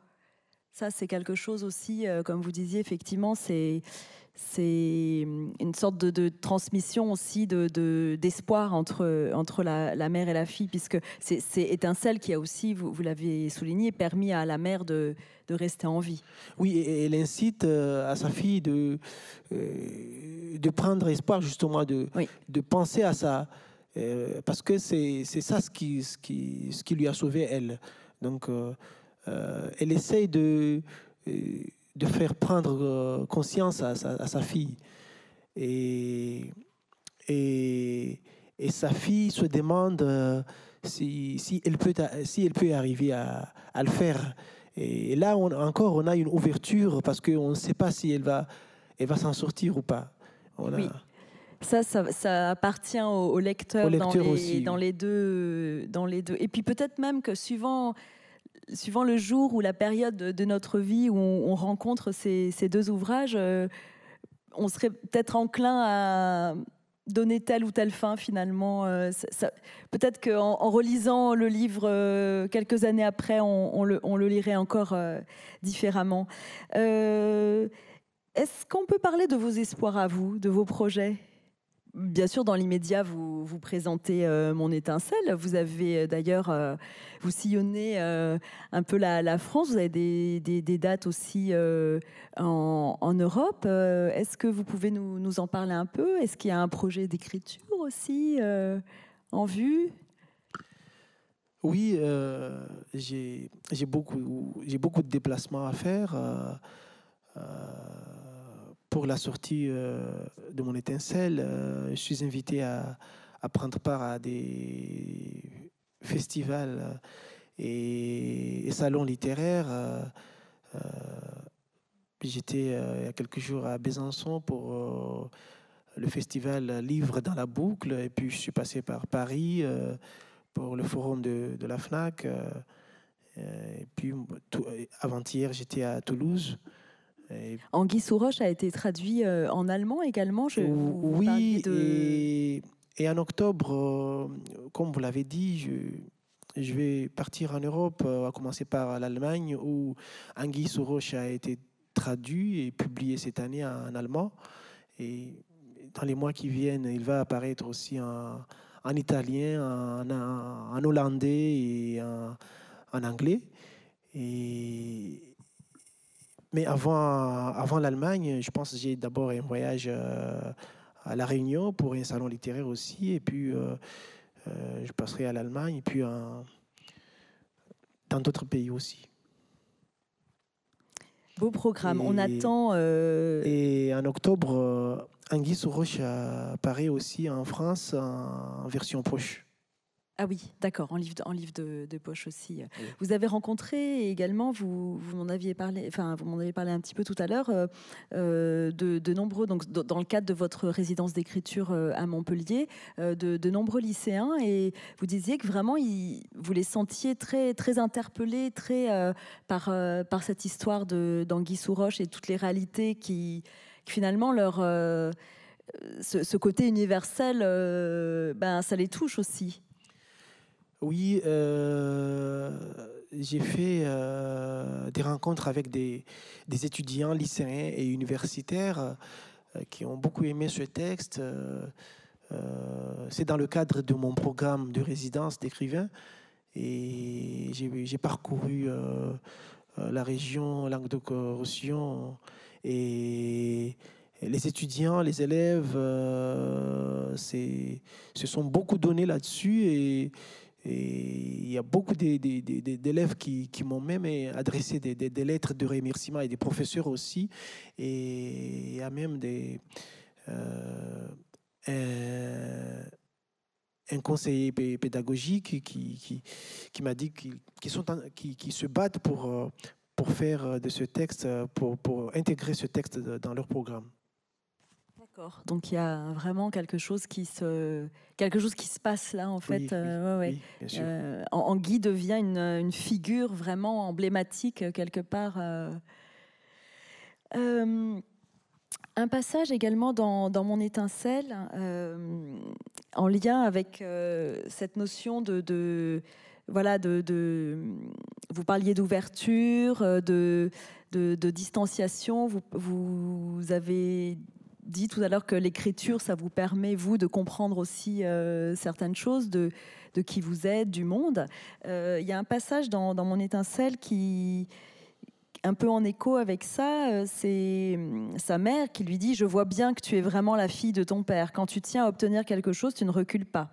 Ça, c'est quelque chose aussi, euh, comme vous disiez, effectivement, c'est c'est une sorte de, transmission aussi de, d'espoir entre, entre la, mère et la fille, puisque c'est, Étincelle qui a aussi, vous, vous, l'avez souligné, permis à la mère de, rester en vie. Oui, et elle incite euh, à sa fille de, euh, de prendre espoir, justement, de, de penser à ça, parce que c'est, c'est ça ce qui, ce, qui, ce qui lui a sauvé elle. Donc, elle essaye de de faire prendre euh, conscience à sa, fille. Et, et, et, sa fille se demande euh, si, si, elle, peut, si elle peut arriver à, à le faire. Et là, on, encore, on a une ouverture parce qu'on ne sait pas si elle va, elle va s'en sortir ou pas. oui. Ça, ça, appartient au, lecteur, dans, les, dans, les, deux, dans les deux. Et puis peut-être même que suivant suivant le jour ou la période de notre vie où on, rencontre ces, deux ouvrages, euh, on serait peut-être enclin à donner telle ou telle fin finalement. Euh, peut-être qu'en en relisant le livre euh, quelques années après, on, le, on le, lirait encore différemment. Est-ce qu'on peut parler de vos espoirs à vous, de vos projets? Bien sûr, dans l'immédiat, vous, vous présentez euh, Mon étincelle. Vous avez euh, d'ailleurs, euh, vous sillonnez un peu la, France. Vous avez des, dates aussi en, Europe. Est-ce que vous pouvez nous, en parler un peu? Est-ce qu'il y a un projet d'écriture aussi en vue? Oui, j'ai beaucoup, beaucoup de déplacements à faire pour la sortie euh, de mon étincelle, euh, je suis invité à, prendre part à des festivals euh, et, salons littéraires. J'étais il y a quelques jours à Besançon pour le festival Livre dans la boucle, et puis je suis passé par Paris pour le forum de, la FNAC. Et puis avant-hier, j'étais à Toulouse Anguille sous roche a été traduit euh, en allemand également. Je, oui, et, en octobre, euh, comme vous l'avez dit, je, je, vais partir en Europe, euh, à commencer par l'Allemagne, où Anguille sous roche a été traduit et publié cette année en, allemand. Et dans les mois qui viennent, il va apparaître aussi en, en italien, en, en, hollandais et en, en anglais. Et, mais avant, avant l'Allemagne, je pense que j'ai d'abord un voyage euh, à La Réunion pour un salon littéraire aussi. Et puis, euh, euh, je passerai à l'Allemagne et puis dans d'autres pays aussi. Beau programme. On attend. Et en octobre, Anguille Roche apparaît aussi en France en version proche. Ah oui, d'accord, en livre, de, en livre de, poche aussi. Vous avez rencontré également, vous, vous m'en aviez parlé, enfin vous m'en avez parlé un petit peu tout à l'heure, euh, euh, de, nombreux, donc dans le cadre de votre résidence d'écriture euh, à Montpellier, de, nombreux lycéens, et vous disiez que vraiment vous les sentiez très très interpellés, très par par cette histoire de d'Anguille sous roche et toutes les réalités qui, finalement leur ce, côté universel, ben ça les touche aussi. Oui, euh, j'ai fait euh, des rencontres avec des, étudiants lycéens et universitaires euh, qui ont beaucoup aimé ce texte. C'est dans le cadre de mon programme de résidence d'écrivain et j'ai parcouru la région Languedoc-Roussillon et les étudiants, les élèves se sont beaucoup donnés là-dessus et il y a beaucoup d'élèves qui, m'ont même adressé des, lettres de remerciement et des professeurs aussi. Et il y a même euh, un, conseiller pédagogique qui, m'a dit qu'ils se battent pour, pour faire de ce texte, pour intégrer ce texte dans leur programme. Donc il y a vraiment quelque chose qui se, quelque chose qui se passe là en fait. Euh, euh, Anguille devient une, figure vraiment emblématique euh, quelque part. un passage également dans, mon étincelle, en lien avec cette notion de, voilà, de, vous parliez d'ouverture, de, de, distanciation. Vous, vous, avez dit tout à l'heure que l'écriture, ça vous permet, vous, de comprendre aussi certaines choses, de, qui vous êtes, du monde. Il y a un passage dans, dans Mon étincelle qui un peu en écho avec ça, euh, c'est hum, sa mère qui lui dit Je vois bien que tu es vraiment la fille de ton père. Quand tu tiens à obtenir quelque chose, tu ne recules pas.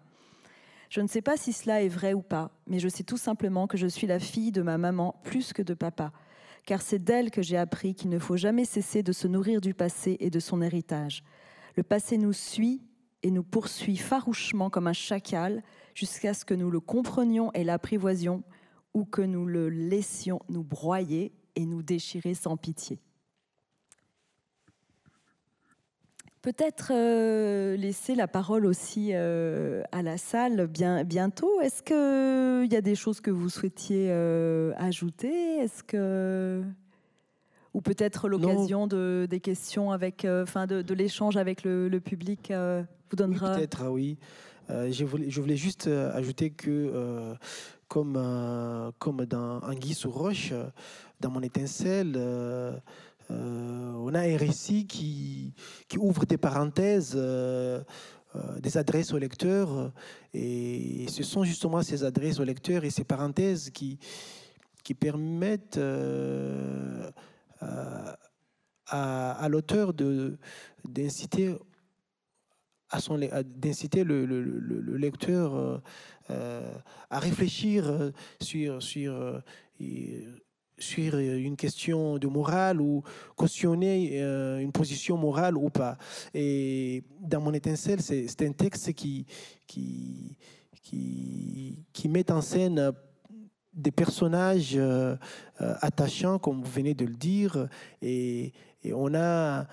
Je ne sais pas si cela est vrai ou pas, mais je sais tout simplement que je suis la fille de ma maman plus que de papa, car c'est d'elle que j'ai appris qu'il ne faut jamais cesser de se nourrir du passé et de son héritage. Le passé nous suit et nous poursuit farouchement comme un chacal jusqu'à ce que nous le comprenions et l'apprivoisions, ou que nous le laissions nous broyer et nous déchirer sans pitié. Peut-être euh, laisser la parole aussi euh, à la salle bien, bientôt. Est-ce qu'il y a des choses que vous souhaitiez euh, ajouter? Est-ce que ou peut-être l'occasion de, des questions avec, enfin de, l'échange avec le, public vous donnera? peut-être, ah oui. je, voulais, je voulais juste ajouter que comme, comme dans Anguille sous roche, dans mon étincelle, euh, euh, on a un récit qui, qui ouvre des parenthèses, euh, des adresses au lecteur. Et ce sont justement ces adresses au lecteur et ces parenthèses qui, permettent à, l'auteur d'inciter le, le, le, lecteur à réfléchir sur sur euh, une question de morale ou cautionner euh, une position morale ou pas. Et dans mon étincelle, c'est un texte qui, qui, qui, qui, met en scène des personnages euh, attachants, comme vous venez de le dire, et, on a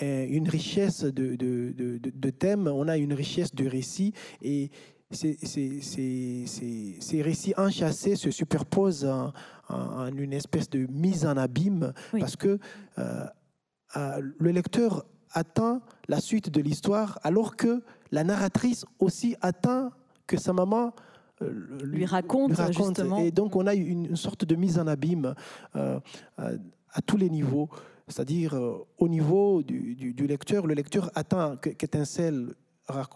une richesse de, de, de, de, thèmes, on a une richesse de récits, et ces, ces, récits enchâssés se superposent en, une espèce de mise en abîme parce que euh, euh, le lecteur attend la suite de l'histoire alors que la narratrice aussi attend que sa maman euh, lui, raconte, Justement. Et donc on a une, sorte de mise en abîme à, tous les niveaux. C'est-à-dire au niveau du, du, lecteur, le lecteur attend qu'étincelle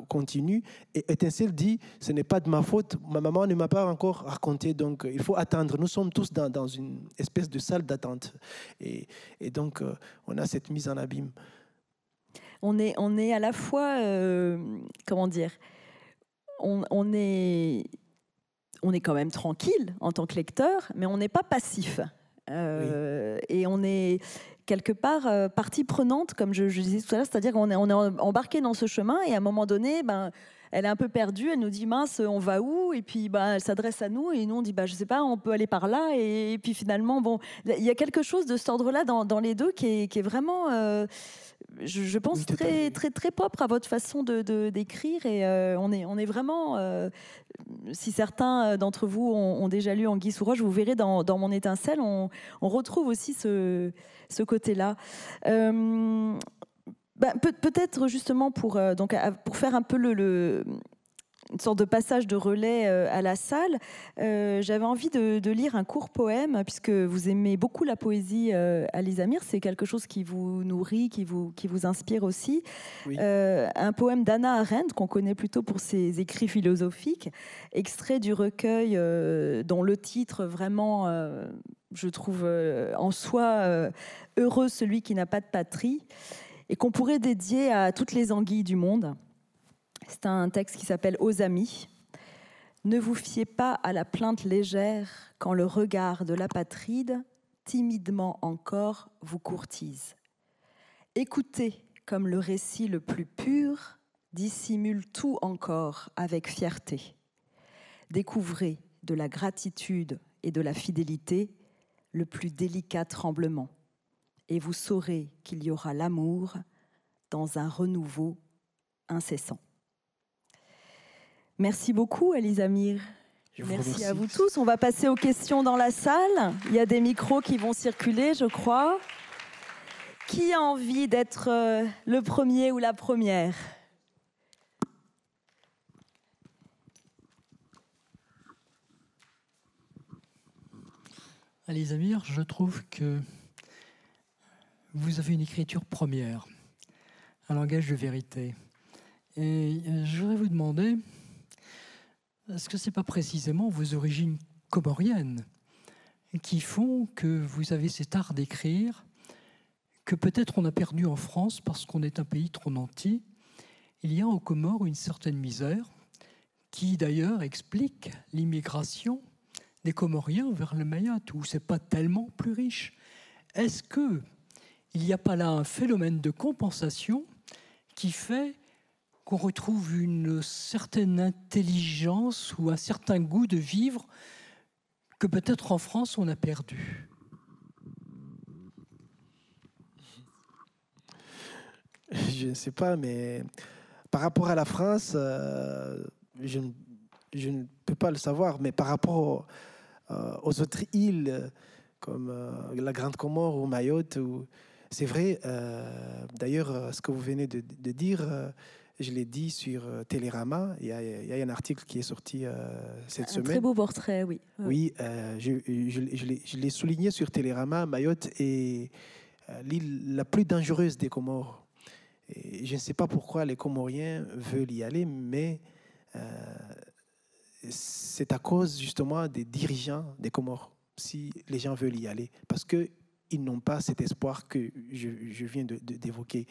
continue. Et Étincelle dit, ce n'est pas de ma faute, ma maman ne m'a pas encore raconté, donc euh, il faut attendre. Nous sommes tous dans, dans une espèce de salle d'attente. Et, et, donc, euh, on a cette mise en abîme. On est, on est à la fois, euh, comment dire, on, on, est, on est quand même tranquille en tant que lecteur, mais on n'est pas passif. Et on est quelque part euh, partie prenante, comme je, disais tout à l'heure, c'est-à-dire qu'on est, embarqué dans ce chemin et à un moment donné, ben, elle est un peu perdue, elle nous dit mince, on va où? Et puis ben, elle s'adresse à nous et nous on dit bah, je sais pas, on peut aller par là. Et, puis finalement, bon, il y a quelque chose de cet ordre-là dans, les deux qui est, qui est vraiment. Euh, je, pense très, très, très propre à votre façon de d'écrire et euh, on, est, on est vraiment, si certains d'entre vous ont, déjà lu Anguille sous roche, vous verrez dans, dans mon étincelle, on, on retrouve aussi ce, ce côté-là. Euh, bah, peut-être justement pour, euh, donc, pour faire un peu le, une sorte de passage de relais euh, à la salle, j'avais envie de, lire un court poème, puisque vous aimez beaucoup la poésie, Alice Amir, c'est quelque chose qui vous nourrit, qui vous, qui vous inspire aussi. un poème d'Anna Arendt, qu'on connaît plutôt pour ses écrits philosophiques, extrait du recueil dont le titre vraiment je trouve euh, en soi euh, heureux celui qui n'a pas de patrie, et qu'on pourrait dédier à toutes les anguilles du monde. C'est un texte qui s'appelle Aux amis. Ne vous fiez pas à la plainte légère quand le regard de l'apatride, timidement encore, vous courtise. Écoutez comme le récit le plus pur dissimule tout encore avec fierté. Découvrez de la gratitude et de la fidélité le plus délicat tremblement, et vous saurez qu'il y aura l'amour dans un renouveau incessant. Merci beaucoup, Elisamir. Merci à vous tous. On va passer aux questions dans la salle. Il y a des micros qui vont circuler, je crois. Qui a envie d'être euh, le premier ou la première? Alisamir, je trouve que vous avez une écriture première, un langage de vérité. Et euh, je voudrais vous demander, est-ce que ce n'est pas précisément vos origines comoriennes qui font que vous avez cet art d'écrire que peut-être on a perdu en France parce qu'on est un pays trop nanti? Il y a aux Comores une certaine misère qui d'ailleurs explique l'immigration des Comoriens vers le Mayotte, où c'est pas tellement plus riche. Est-ce que il n'y a pas là un phénomène de compensation qui fait qu'on retrouve une certaine intelligence ou un certain goût de vivre que peut-être en France on a perdu. Je ne sais pas, mais par rapport à la France, euh, je, ne peux pas le savoir, mais par rapport euh, aux autres îles, comme euh, la Grande Comore ou Mayotte, c'est vrai, d'ailleurs, ce que vous venez de, dire, je l'ai dit sur Télérama, il y, a, un article qui est sorti cette semaine. Un très beau portrait, oui. Oui, je, je l'ai souligné sur Télérama, Mayotte est l'île la plus dangereuse des Comores. Je ne sais pas pourquoi les Comoriens veulent y aller, mais euh, c'est à cause justement des dirigeants des Comores, si les gens veulent y aller, parce qu'ils n'ont pas cet espoir que je, viens d'évoquer.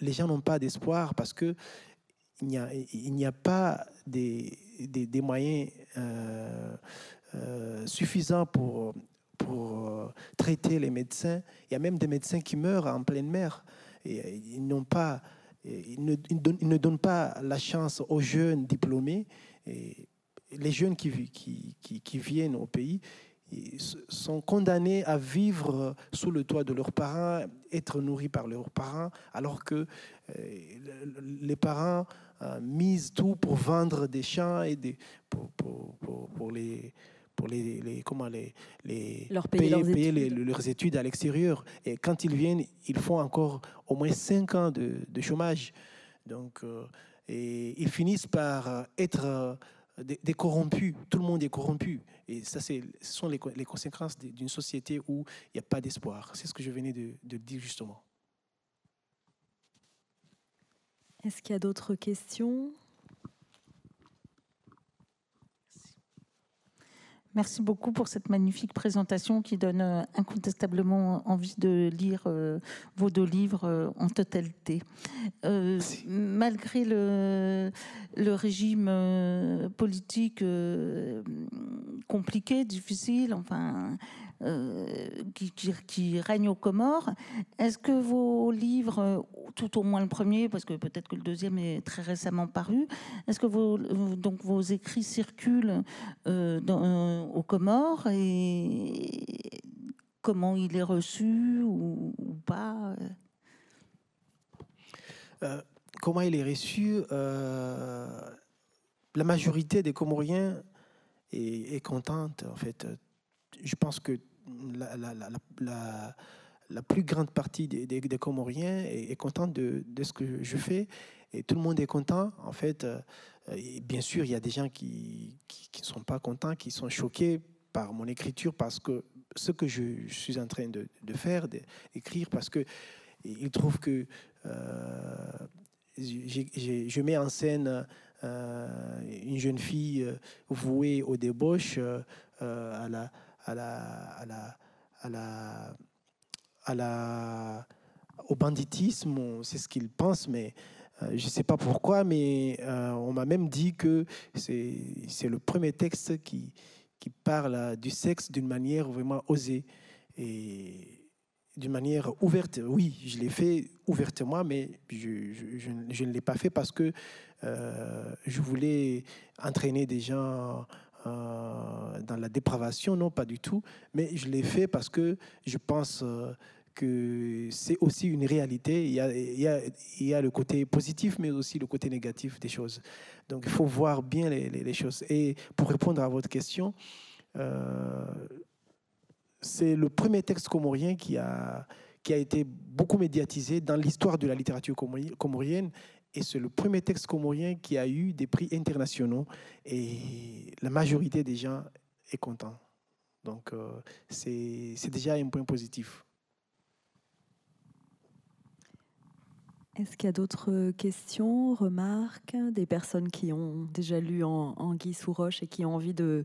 Les gens n'ont pas d'espoir parce que il n'y a, pas des, moyens euh, euh, suffisants pour, pour traiter les médecins. Il y a même des médecins qui meurent en pleine mer. Euh, ils pas, euh, ils ne, ils ne, donnent pas la chance aux jeunes diplômés. Les jeunes qui, viennent au pays sont condamnés à vivre sous le toit de leurs parents, être nourris par leurs parents, alors que euh, les parents misent tout pour vendre des champs et des, pour, pour, pour les pour les, comment les, les payer, leurs, payer études. leurs études à l'extérieur. Et quand ils viennent, ils font encore au moins cinq ans de, de chômage. Donc, euh, et ils finissent par être des, corrompus. Tout le monde est corrompu. Et ça, ce sont les, conséquences d'une société où il n'y a pas d'espoir. C'est ce que je venais de dire justement. Est-ce qu'il y a d'autres questions? Merci beaucoup pour cette magnifique présentation qui donne euh, incontestablement envie de lire euh, vos deux livres euh, en totalité. malgré le, le régime politique compliqué, difficile, enfin, euh, qui, qui, règne aux Comores. Est-ce que vos livres, tout au moins le premier, parce que peut-être que le deuxième est très récemment paru, est-ce que vos, donc vos écrits circulent euh, dans, aux Comores et comment il est reçu ou, pas euh, Comment il est reçu La majorité des Comoriens est, est contente, en fait je pense que la, la, la, la, plus grande partie des, des, Comoriens est, contente de, de, ce que je fais et tout le monde est content. En fait, euh, bien sûr, il y a des gens qui ne sont pas contents, qui sont choqués par mon écriture parce que ce que je, suis en train de, de faire, d'écrire, parce que ils trouvent que euh, je mets en scène euh, une jeune fille vouée au débauche, à la à la, à la, à la, à la, au banditisme, c'est ce qu'ils pensent, mais euh, je ne sais pas pourquoi, mais euh, on m'a même dit que c'est le premier texte qui, qui parle du sexe d'une manière vraiment osée et d'une manière ouverte. Oui, je l'ai fait ouvertement, mais je, je, ne l'ai pas fait parce que euh, je voulais entraîner des gens euh, dans la dépravation, non, pas du tout. Mais je l'ai fait parce que je pense euh, que c'est aussi une réalité. Il y, a, le côté positif, mais aussi le côté négatif des choses. Donc il faut voir bien les, les, choses. Et pour répondre à votre question, euh, c'est le premier texte comorien qui a, qui a été beaucoup médiatisé dans l'histoire de la littérature comorienne et c'est le premier texte comorien qui a eu des prix internationaux. Et la majorité des gens est content Donc, c'est déjà un point positif. Est-ce qu'il y a d'autres questions, remarques, des personnes qui ont déjà lu en, en Guy Souroche et qui ont envie de,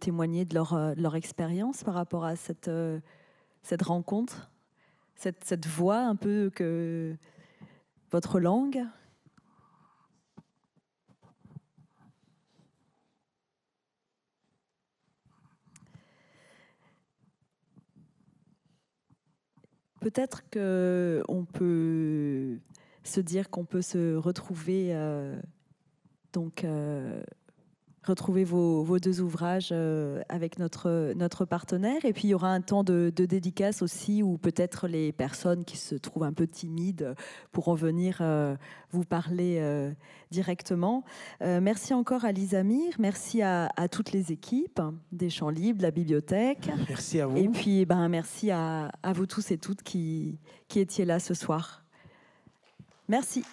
témoigner de leur, euh, leur expérience par rapport à cette, euh, rencontre, cette voix un peu que votre langue? Peut-être qu'on peut se dire qu'on peut se retrouver, euh, donc euh, retrouver vos, vos, deux ouvrages euh, avec notre, notre partenaire. Et puis il y aura un temps de, de dédicace aussi où peut-être les personnes qui se trouvent un peu timides pourront venir euh, vous parler euh, directement. merci encore à Lisa Mir, merci à, à, toutes les équipes des Champs Libres, de la bibliothèque. Merci à vous. Et puis ben, merci à, à vous tous et toutes qui, qui étiez là ce soir. Merci.